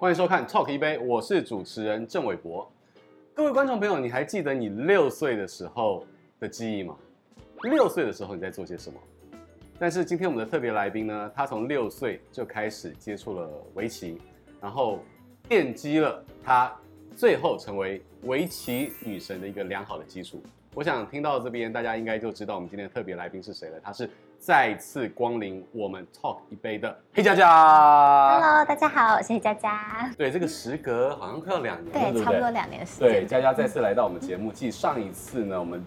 欢迎收看《Talk 一杯》，我是主持人郑伟博。各位观众朋友，你还记得你六岁的时候的记忆吗？六岁的时候你在做些什么？但是今天我们的特别来宾呢，他从六岁就开始接触了围棋，然后奠基了他最后成为围棋女神的一个良好的基础。我想听到这边，大家应该就知道我们今天的特别来宾是谁了。他是再次光临我们 Talk 一杯的黑佳佳。Hello，大家好，我是黑佳佳。对，这个时隔好像快要两年了，对，对不对？差不多两年时间。对，佳佳再次来到我们节目，继上一次呢，我们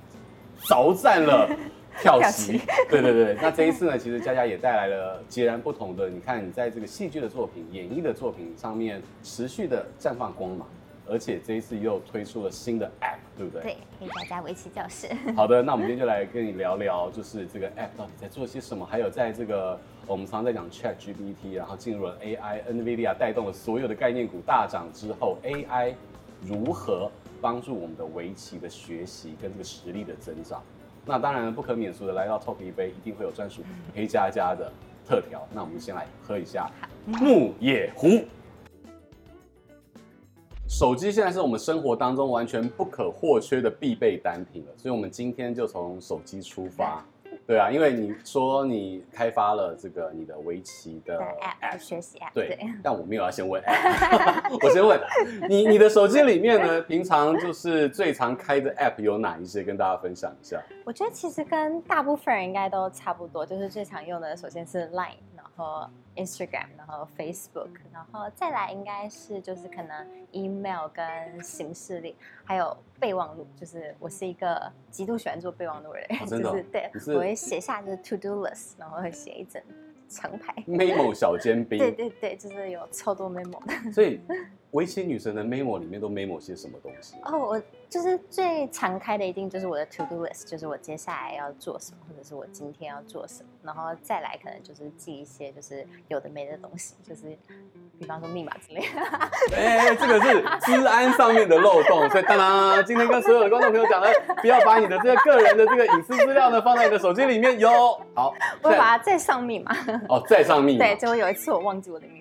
凿战了 跳棋。对对对，那这一次呢，其实佳佳也带来了截然不同的。你看，你在这个戏剧的作品、演绎的作品上面持续的绽放光芒。而且这一次又推出了新的 App，对不对？对，黑加加围棋教室。好的，那我们今天就来跟你聊聊，就是这个 App 到底在做些什么，还有在这个我们常常在讲 Chat GPT，然后进入了 AI，NVIDIA 带动了所有的概念股大涨之后，AI 如何帮助我们的围棋的学习跟这个实力的增长？那当然不可免俗的来到 Top 一杯，一定会有专属黑加加的特调。那我们先来喝一下木野湖。手机现在是我们生活当中完全不可或缺的必备单品了，所以我们今天就从手机出发。对啊，因为你说你开发了这个你的围棋的 app 学习 app，对，但我没有要先问 app，我先问你，你的手机里面呢，平常就是最常开的 app 有哪一些？跟大家分享一下。我觉得其实跟大部分人应该都差不多，就是最常用的首先是 Line，然后 Instagram，然后 Facebook，然后再来应该是就是可能 email 跟行事历，还有备忘录。就是我是一个极度喜欢做备忘录的人，就是对，是我会写下就是 to do list，然后会写一整长牌 memo 小尖兵。对对对，就是有超多 memo 的。所以围棋女神的 memo 里面都 memo 些什么东西？哦，我就是最常开的一定就是我的 to do list，就是我接下来要做什么，或者是我今天要做什么，然后再来可能就是记一些就是有的没的东西，就是比方说密码之类的。哎、欸，这个是治安上面的漏洞，所以当然今天跟所有的观众朋友讲了，不要把你的这个个人的这个隐私资料呢放在你的手机里面哟。好，我把它再上密码。哦，再上密码。对，结果有一次我忘记我的密码，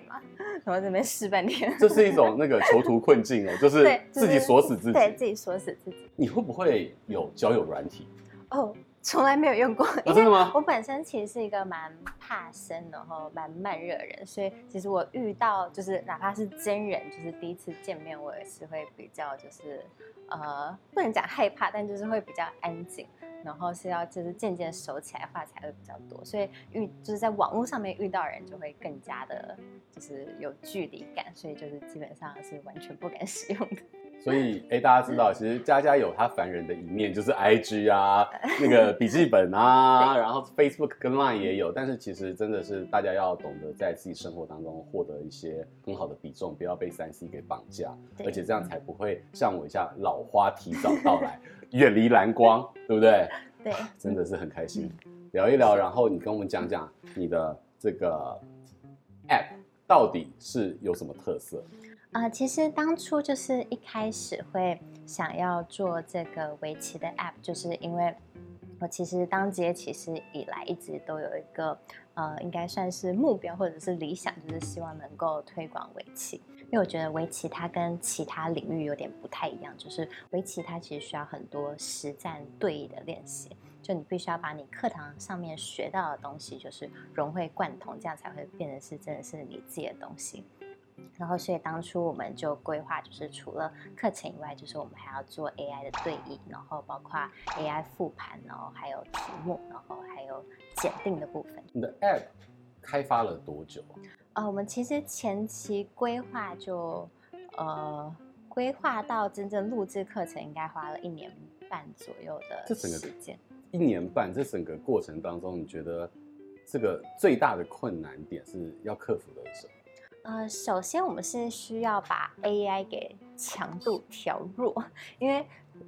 然后这边试半天。这是一种那个囚徒困境哦，就是自己锁死自己，对，对自己锁死自己。你会不会有交友软体？哦，从来没有用过。哦，真的吗？我本身其实是一个蛮怕生，然后蛮慢热的人，所以其实我遇到就是哪怕是真人，就是第一次见面，我也是会比较就是呃，不能讲害怕，但就是会比较安静，然后是要就是渐渐熟起来话才会比较多，所以遇就是在网络上面遇到人就会更加的，就是有距离感，所以就是基本上是完全不敢 使用的。所以，哎、欸，大家知道，其实佳佳有她烦人的一面，就是 IG 啊，那个笔记本啊，然后 Facebook 跟 Line 也有。但是，其实真的是大家要懂得在自己生活当中获得一些很好的比重，不要被三 C 给绑架，而且这样才不会像我一样老花提早到来，远离蓝光，对不对？对，真的是很开心，聊一聊，然后你跟我们讲讲你的这个 App 到底是有什么特色。啊、呃，其实当初就是一开始会想要做这个围棋的 App，就是因为我其实当职业棋士以来，一直都有一个呃，应该算是目标或者是理想，就是希望能够推广围棋。因为我觉得围棋它跟其他领域有点不太一样，就是围棋它其实需要很多实战对弈的练习，就你必须要把你课堂上面学到的东西，就是融会贯通，这样才会变成是真的是你自己的东西。然后，所以当初我们就规划，就是除了课程以外，就是我们还要做 AI 的对弈，然后包括 AI 复盘，然后还有题目，然后还有检定的部分。你的 App 开发了多久？呃，我们其实前期规划就，呃，规划到真正录制课程，应该花了一年半左右的时间。一年半，这整个过程当中，你觉得这个最大的困难点是要克服的是什么？呃，首先我们是需要把 AI 给强度调弱，因为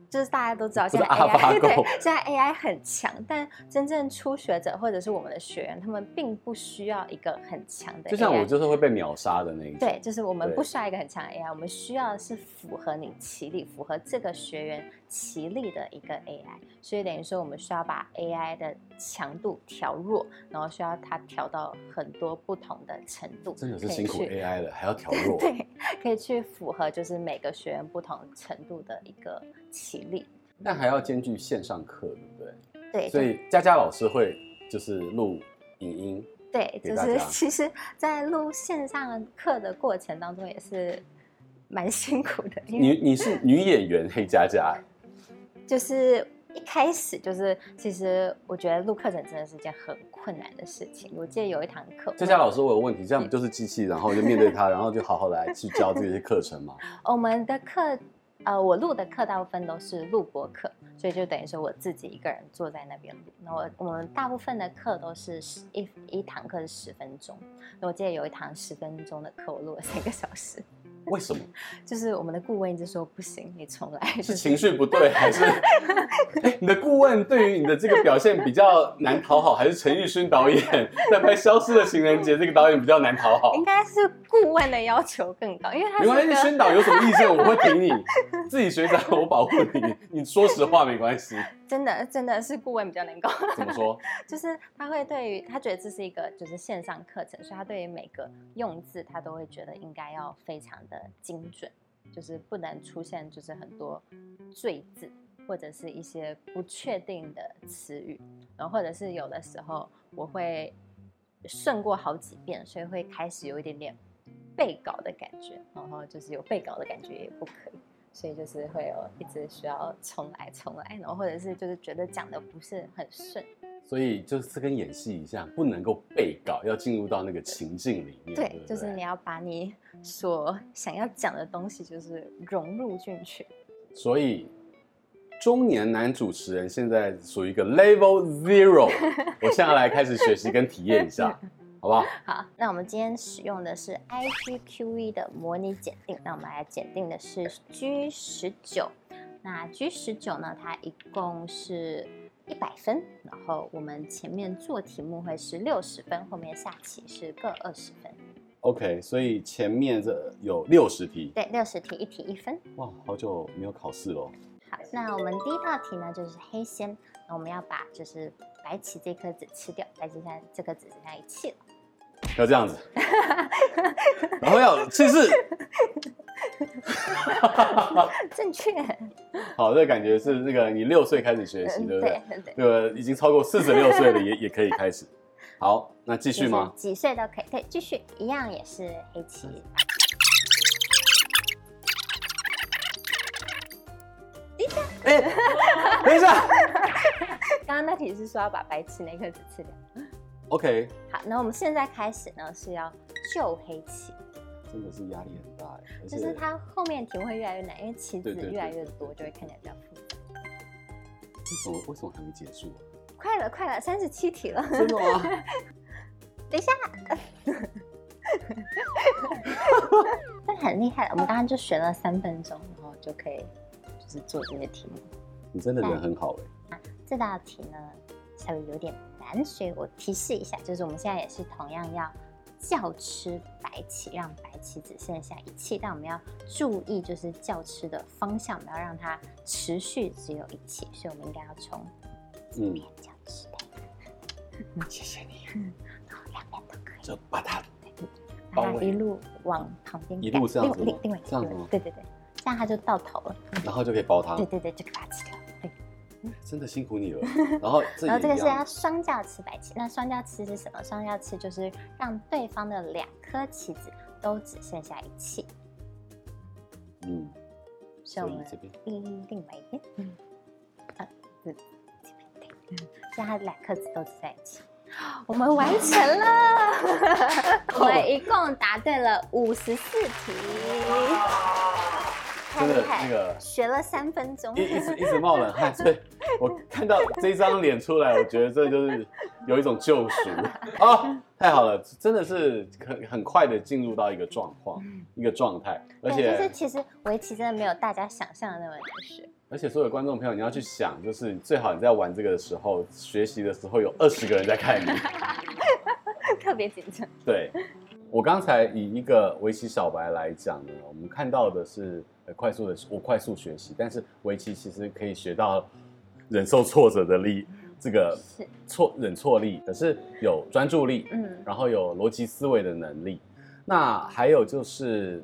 就是大家都知道现在 AI 对，现在 AI 很强，但真正初学者或者是我们的学员，他们并不需要一个很强的 AI。就像我就是会被秒杀的那一种。对，就是我们不需要一个很强的 AI，我们需要的是符合你起力、符合这个学员棋力的一个 AI，所以等于说我们需要把 AI 的强度调弱，然后需要它调到很多不同的程度。真的是辛苦 AI 了，还要调 弱。对，可以去符合就是每个学员不同程度的一个齐力。但还要兼具线上课，对不对？对。所以佳佳老师会就是录影音。对，就是 其实，在录线上课的过程当中也是蛮辛苦的。你你是女演员黑佳佳，就是一开始就是，其实我觉得录课程真的是一件很困难的事情。我记得有一堂课，佳佳老师，我有问题，这样不就是机器，然后就面对它，然后就好好来去教这些课程嘛？我们的课。呃，我录的课大部分都是录播课，所以就等于说我自己一个人坐在那边录。那我我们大部分的课都是一一堂课是十分钟。那我记得有一堂十分钟的课，我录了三个小时。为什么？就是我们的顾问一直说不行，你重来。是情绪不对，还是？哎，你的顾问对于你的这个表现比较难讨好，还是陈玉勋导演在拍《消失的情人节》这个导演比较难讨好？应该是顾问的要求更高，因为他没关系，宣导有什么意见我会挺你，自己学长我保护你，你说实话没关系。真的真的是顾问比较能够。怎么说？就是他会对于他觉得这是一个就是线上课程，所以他对于每个用字他都会觉得应该要非常的精准，就是不能出现就是很多赘字或者是一些不确定的词语，然后或者是有的时候我会顺过好几遍，所以会开始有一点点背稿的感觉，然后就是有背稿的感觉也不可以。所以就是会有一直需要重来重来，然后或者是就是觉得讲的不是很顺，所以就是跟演戏一样，不能够背稿，要进入到那个情境里面。对，对对就是你要把你所想要讲的东西就是融入进去。所以中年男主持人现在属于一个 level zero，我现在来开始学习跟体验一下。好不好？好，那我们今天使用的是 IGQE 的模拟检定。那我们来检定的是 G 十九。那 G 十九呢，它一共是一百分。然后我们前面做题目会是六十分，后面下棋是各二十分。OK，所以前面这有六十题。对，六十题，一题一分。哇，好久没有考试喽。好，那我们第一道题呢，就是黑先。那我们要把就是白棋这颗子吃掉，白棋现在这颗子剩下一气了。要这样子，然后要气势，正确。好，这个感觉是那个你六岁开始学习，对不对？对对。那个已经超过四十六岁了，也也可以开始。好，那继续吗？几岁都可以，对，继续，一样也是黑棋。等一下，哎，等一下，刚刚那题是说要把白棋那颗子吃掉。OK，好，那我们现在开始呢，是要救黑棋，真的是压力很大，就是它后面题目会越来越难，因为棋子越来越多，就会看起来比较复杂。为什么？为什么还没结束？快了，快了，三十七题了。真的吗？等一下，这很厉害，我们刚刚就学了三分钟，然后就可以就是做这些题目。你真的人很好哎。这道题呢，稍微有点难。所以我提示一下，就是我们现在也是同样要叫吃白棋，让白棋只剩下一气，但我们要注意就是叫吃的方向，我们要让它持续只有一气，所以我们应该要从这边叫吃的。嗯，谢谢你。然后两边都可以，就把它把它一路往旁边，一路这样子，另另外这样子，对对对，这样它就到头了，然后就可以包它，对对对，就可以把它吃掉。真的辛苦你了。然后，然后这个是要双叫吃白棋。那双叫吃是什么？双叫吃就是让对方的两颗棋子都只剩下一气。嗯，所以我们这边，另另外一边，嗯，啊，这边对，嗯，他两颗子都只在一起。我们完成了，我们一共答对了五十四题。真的那个学了三分钟，一一直一直冒冷汗，所以我看到这张脸出来，我觉得这就是有一种救赎啊！太好了，真的是很很快的进入到一个状况，一个状态，而且就是其实围棋真的没有大家想象的那么难学。而且所有观众朋友，你要去想，就是最好你在玩这个的时候，学习的时候有二十个人在看你，特别紧张。对，我刚才以一个围棋小白来讲呢，我们看到的是快速的，我快速学习，但是围棋其实可以学到 忍受挫折的力，这个错忍挫力，可是有专注力，嗯，然后有逻辑思维的能力。那还有就是，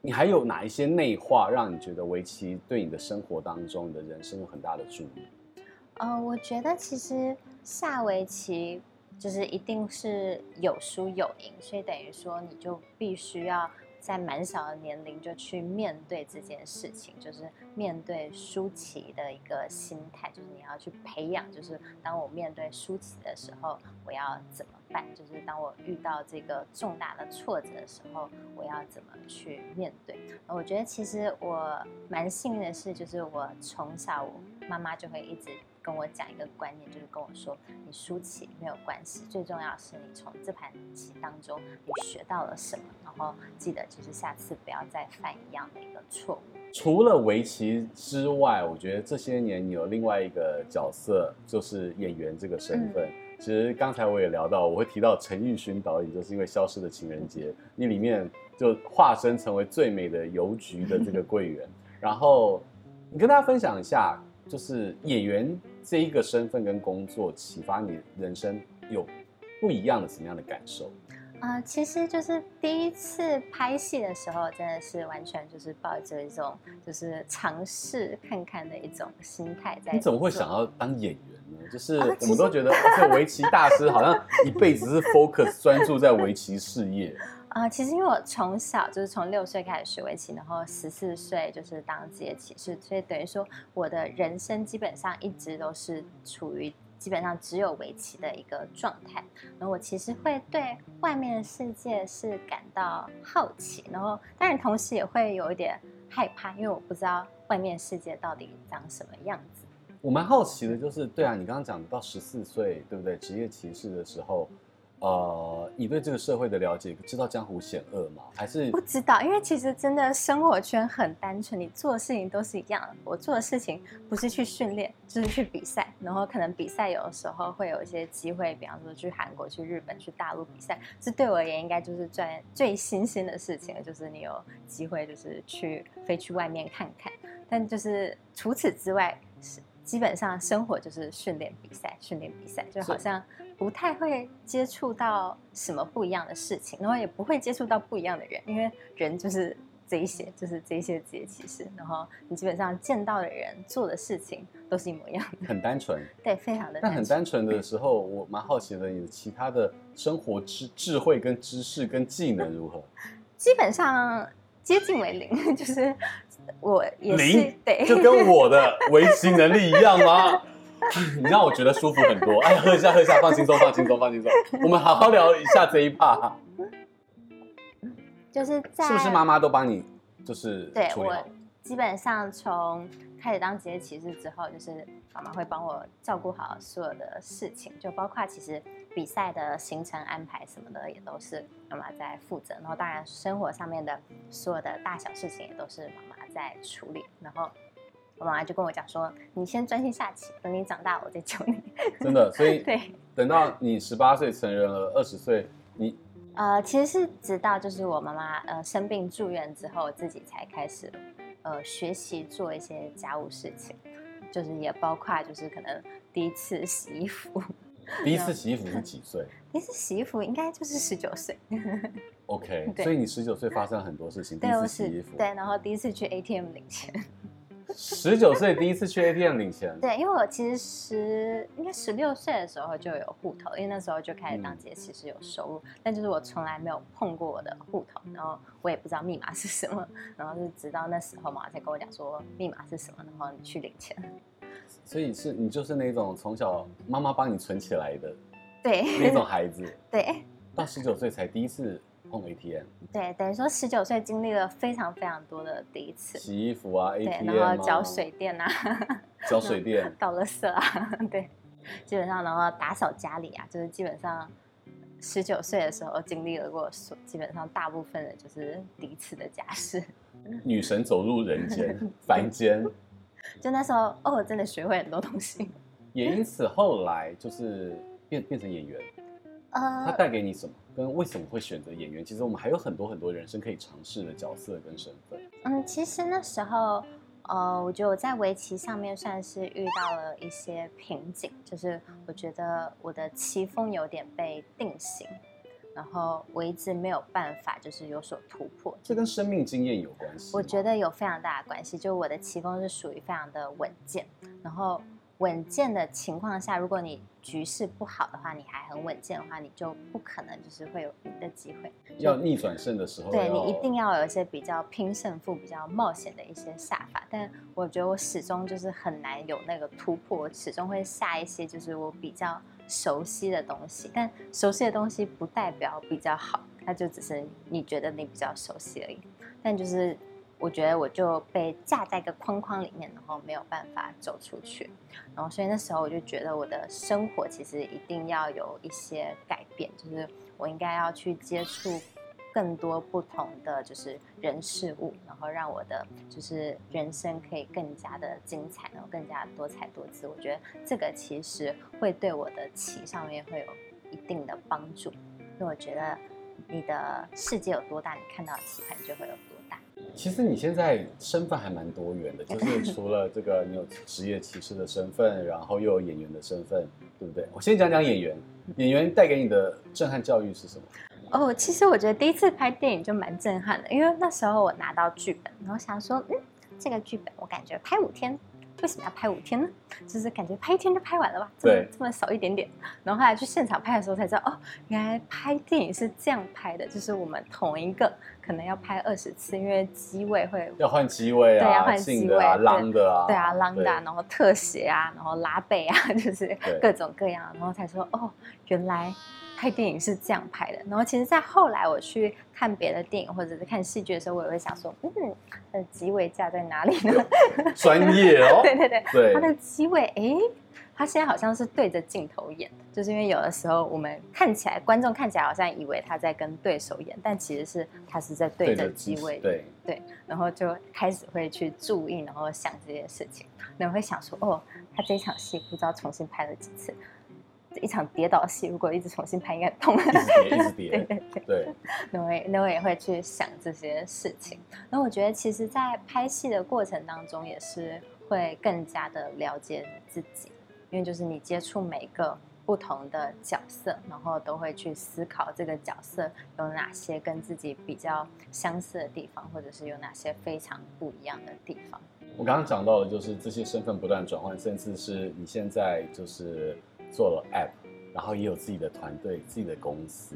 你还有哪一些内化，让你觉得围棋对你的生活当中、你的人生有很大的助力？呃，我觉得其实下围棋。就是一定是有输有赢，所以等于说你就必须要在蛮小的年龄就去面对这件事情，就是面对输棋的一个心态，就是你要去培养，就是当我面对输棋的时候，我要怎么办？就是当我遇到这个重大的挫折的时候，我要怎么去面对？我觉得其实我蛮幸运的是，就是我从小我妈妈就会一直。跟我讲一个观念，就是跟我说，你输棋没有关系，最重要是你从这盘棋当中你学到了什么，然后记得就是下次不要再犯一样的一个错误。除了围棋之外，我觉得这些年你有另外一个角色，就是演员这个身份。嗯、其实刚才我也聊到，我会提到陈玉勋导演，就是因为《消失的情人节》，你里面就化身成为最美的邮局的这个柜员，然后你跟大家分享一下，就是演员。这一个身份跟工作启发你人生有不一样的什么样的感受？啊、呃，其实就是第一次拍戏的时候，真的是完全就是抱着一种就是尝试看看的一种心态在。你怎么会想要当演员呢？就是我们都觉得这围棋大师好像一辈子是 focus 专注在围棋事业。啊、其实因为我从小就是从六岁开始学围棋，然后十四岁就是当职业棋士，所以等于说我的人生基本上一直都是处于基本上只有围棋的一个状态。然后我其实会对外面的世界是感到好奇，然后当然同时也会有一点害怕，因为我不知道外面世界到底长什么样子。我蛮好奇的，就是对啊，你刚刚讲到十四岁，对不对？职业棋士的时候。呃，你对这个社会的了解，知道江湖险恶吗？还是不知道？因为其实真的生活圈很单纯，你做的事情都是一样的。我做的事情不是去训练，就是去比赛。然后可能比赛有的时候会有一些机会，比方说去韩国、去日本、去大陆比赛。这对我而言应该就是最最新鲜的事情，就是你有机会就是去飞去外面看看。但就是除此之外，是基本上生活就是训练、比赛、训练、比赛，就好像。不太会接触到什么不一样的事情，然后也不会接触到不一样的人，因为人就是这一些，就是这一些职业棋士。然后你基本上见到的人做的事情都是一模一样的，很单纯。对，非常的。但很单纯的时候，我蛮好奇的，你的其他的生活智智慧跟知识跟技能如何？基本上接近为零，就是我也是零，对，就跟我的围棋能力一样吗？你让我觉得舒服很多。哎呀，喝一下，喝一下，放轻松，放轻松，放轻松。我们好好聊一下这一趴。就是在是不是妈妈都帮你，就是对我基本上从开始当职业骑士之后，就是妈妈会帮我照顾好所有的事情，就包括其实比赛的行程安排什么的，也都是妈妈在负责。然后当然生活上面的所有的大小事情，也都是妈妈在处理。然后。我妈妈就跟我讲说：“你先专心下棋，等你长大我再教你。”真的，所以 对，等到你十八岁成人了，二十岁，你呃，其实是直到就是我妈妈呃生病住院之后，自己才开始呃学习做一些家务事情，就是也包括就是可能第一次洗衣服。第一次洗衣服是几岁？第一次洗衣服应该就是十九岁。OK，所以你十九岁发生了很多事情。第一次洗衣服，对，然后第一次去 ATM 领钱。十九岁第一次去 ATM 领钱，对，因为我其实十应该十六岁的时候就有户头，因为那时候就开始当职业棋士有收入，嗯、但就是我从来没有碰过我的户头，然后我也不知道密码是什么，然后是直到那时候嘛才跟我讲说密码是什么，然后你去领钱。所以是你就是那种从小妈妈帮你存起来的，对，那种孩子，对，到十九岁才第一次。碰 ATM，对，等于说十九岁经历了非常非常多的第一次，洗衣服啊，ATM 对，然后缴水电啊，缴水电，倒垃圾啊，对，基本上然后打扫家里啊，就是基本上十九岁的时候经历了过，基本上大部分的就是第一次的家事。女神走入人间凡间，就那时候哦，真的学会很多东西，也因此后来就是变变成演员，呃，他带给你什么？跟为什么会选择演员？其实我们还有很多很多人生可以尝试的角色跟身份。嗯，其实那时候，呃，我觉得我在围棋上面算是遇到了一些瓶颈，就是我觉得我的棋风有点被定型。然后我一直没有办法，就是有所突破。这跟生命经验有关系？我觉得有非常大的关系。就我的棋风是属于非常的稳健，然后稳健的情况下，如果你局势不好的话，你还很稳健的话，你就不可能就是会有赢的机会。要逆转胜的时候，对，你一定要有一些比较拼胜负、比较冒险的一些下法。但我觉得我始终就是很难有那个突破，我始终会下一些就是我比较。熟悉的东西，但熟悉的东西不代表比较好，它就只是你觉得你比较熟悉而已。但就是我觉得我就被架在一个框框里面，然后没有办法走出去。然后所以那时候我就觉得我的生活其实一定要有一些改变，就是我应该要去接触。更多不同的就是人事物，然后让我的就是人生可以更加的精彩，然后更加多彩多姿。我觉得这个其实会对我的棋上面会有一定的帮助，因为我觉得你的世界有多大，你看到棋盘就会有。其实你现在身份还蛮多元的，就是 除了这个你有职业骑士的身份，然后又有演员的身份，对不对？我先讲讲演员，演员带给你的震撼教育是什么？哦，其实我觉得第一次拍电影就蛮震撼的，因为那时候我拿到剧本，然后想说，嗯，这个剧本我感觉拍五天，为什么要拍五天呢？就是感觉拍一天就拍完了吧，这么这么少一点点。然后后来去现场拍的时候才知道，哦，原来拍电影是这样拍的，就是我们同一个可能要拍二十次，因为机位会要换机位啊，对，要换机位啊，浪的啊，对啊，浪的啊，然后特写啊，然后拉背啊，就是各种各样，然后才说，哦，原来。拍电影是这样拍的，然后其实，在后来我去看别的电影或者是看戏剧的时候，我也会想说，嗯，它的机位架在哪里呢？专业哦，对对对，对，它的机位，哎，他现在好像是对着镜头演，就是因为有的时候我们看起来，观众看起来好像以为他在跟对手演，但其实是他是在对着机位，对对，然后就开始会去注意，然后想这件事情，然后会想说，哦，他这一场戏不知道重新拍了几次。一场跌倒戏，如果一直重新拍，应该很痛。一直跌，一直 跌。对对对。那我也，那我也会去想这些事情。那我觉得，其实，在拍戏的过程当中，也是会更加的了解自己，因为就是你接触每个不同的角色，然后都会去思考这个角色有哪些跟自己比较相似的地方，或者是有哪些非常不一样的地方。我刚刚讲到的，就是这些身份不断转换，甚至是你现在就是。做了 app，然后也有自己的团队、自己的公司，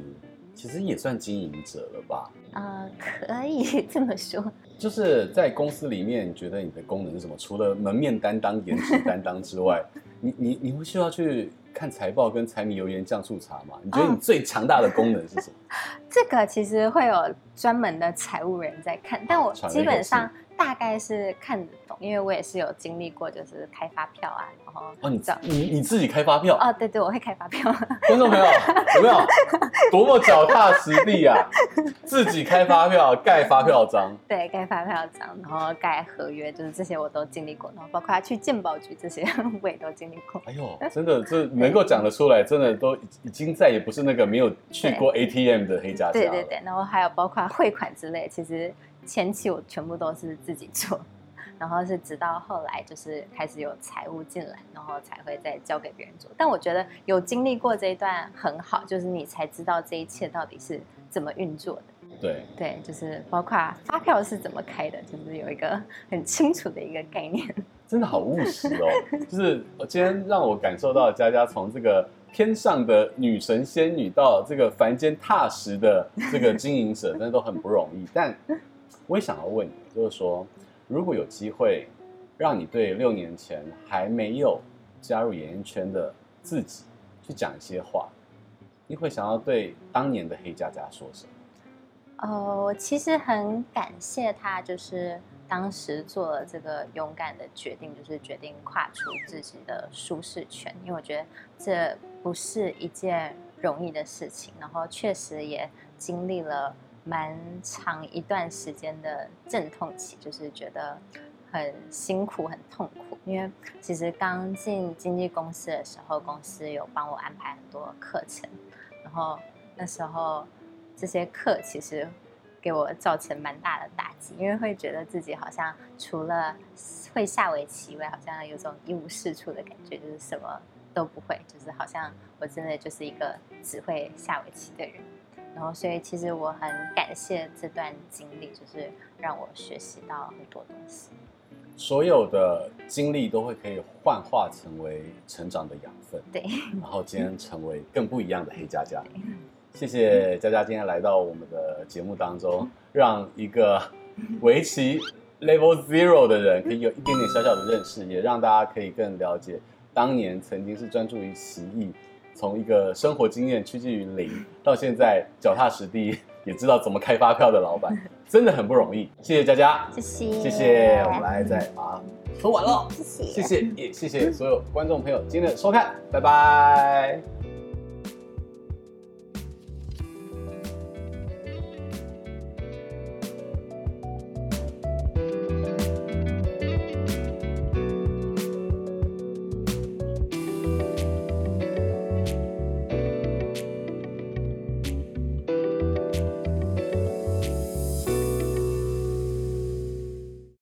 其实也算经营者了吧？啊、呃，可以 这么说。就是在公司里面，你觉得你的功能是什么？除了门面担当、颜值担当之外，你你你会需要去看财报跟柴米油盐酱醋茶吗？你觉得你最强大的功能是什么？哦、这个其实会有专门的财务人在看，但我基本上。大概是看得懂，因为我也是有经历过，就是开发票啊，然后哦，你你你自己开发票？哦，对对，我会开发票。观众朋友 有没有多么脚踏实地啊？自己开发票，盖发票章，对，盖发票章，然后盖合约，就是这些我都经历过，然后包括去健保局这些我也都经历过。哎呦，真的这能够讲得出来，真的都已经再也不是那个没有去过 ATM 的黑家家。对对对，然后还有包括汇款之类，其实。前期我全部都是自己做，然后是直到后来就是开始有财务进来，然后才会再交给别人做。但我觉得有经历过这一段很好，就是你才知道这一切到底是怎么运作的。对对，就是包括发票是怎么开的，就是有一个很清楚的一个概念。真的好务实哦，就是我今天让我感受到佳佳从这个天上的女神仙女到这个凡间踏实的这个经营者，真的都很不容易，但。我也想要问你，就是说，如果有机会让你对六年前还没有加入演艺圈的自己去讲一些话，你会想要对当年的黑佳佳说什么？哦，我其实很感谢他，就是当时做了这个勇敢的决定，就是决定跨出自己的舒适圈，因为我觉得这不是一件容易的事情，然后确实也经历了。蛮长一段时间的阵痛期，就是觉得很辛苦、很痛苦。因为其实刚进经纪公司的时候，公司有帮我安排很多课程，然后那时候这些课其实给我造成蛮大的打击，因为会觉得自己好像除了会下围棋以外，好像有种一无是处的感觉，就是什么都不会，就是好像我真的就是一个只会下围棋的人。然后，所以其实我很感谢这段经历，就是让我学习到很多东西。所有的经历都会可以幻化成为成长的养分。对。然后今天成为更不一样的黑佳佳。谢谢佳佳今天来到我们的节目当中，让一个围棋 Level Zero 的人可以有一点点小小的认识，也让大家可以更了解当年曾经是专注于棋艺。从一个生活经验趋近于零，到现在脚踏实地，也知道怎么开发票的老板，真的很不容易。谢谢佳佳，谢谢，谢谢。我们来再把喝完了，谢谢，谢谢，也谢谢所有观众朋友今天的收看，拜拜。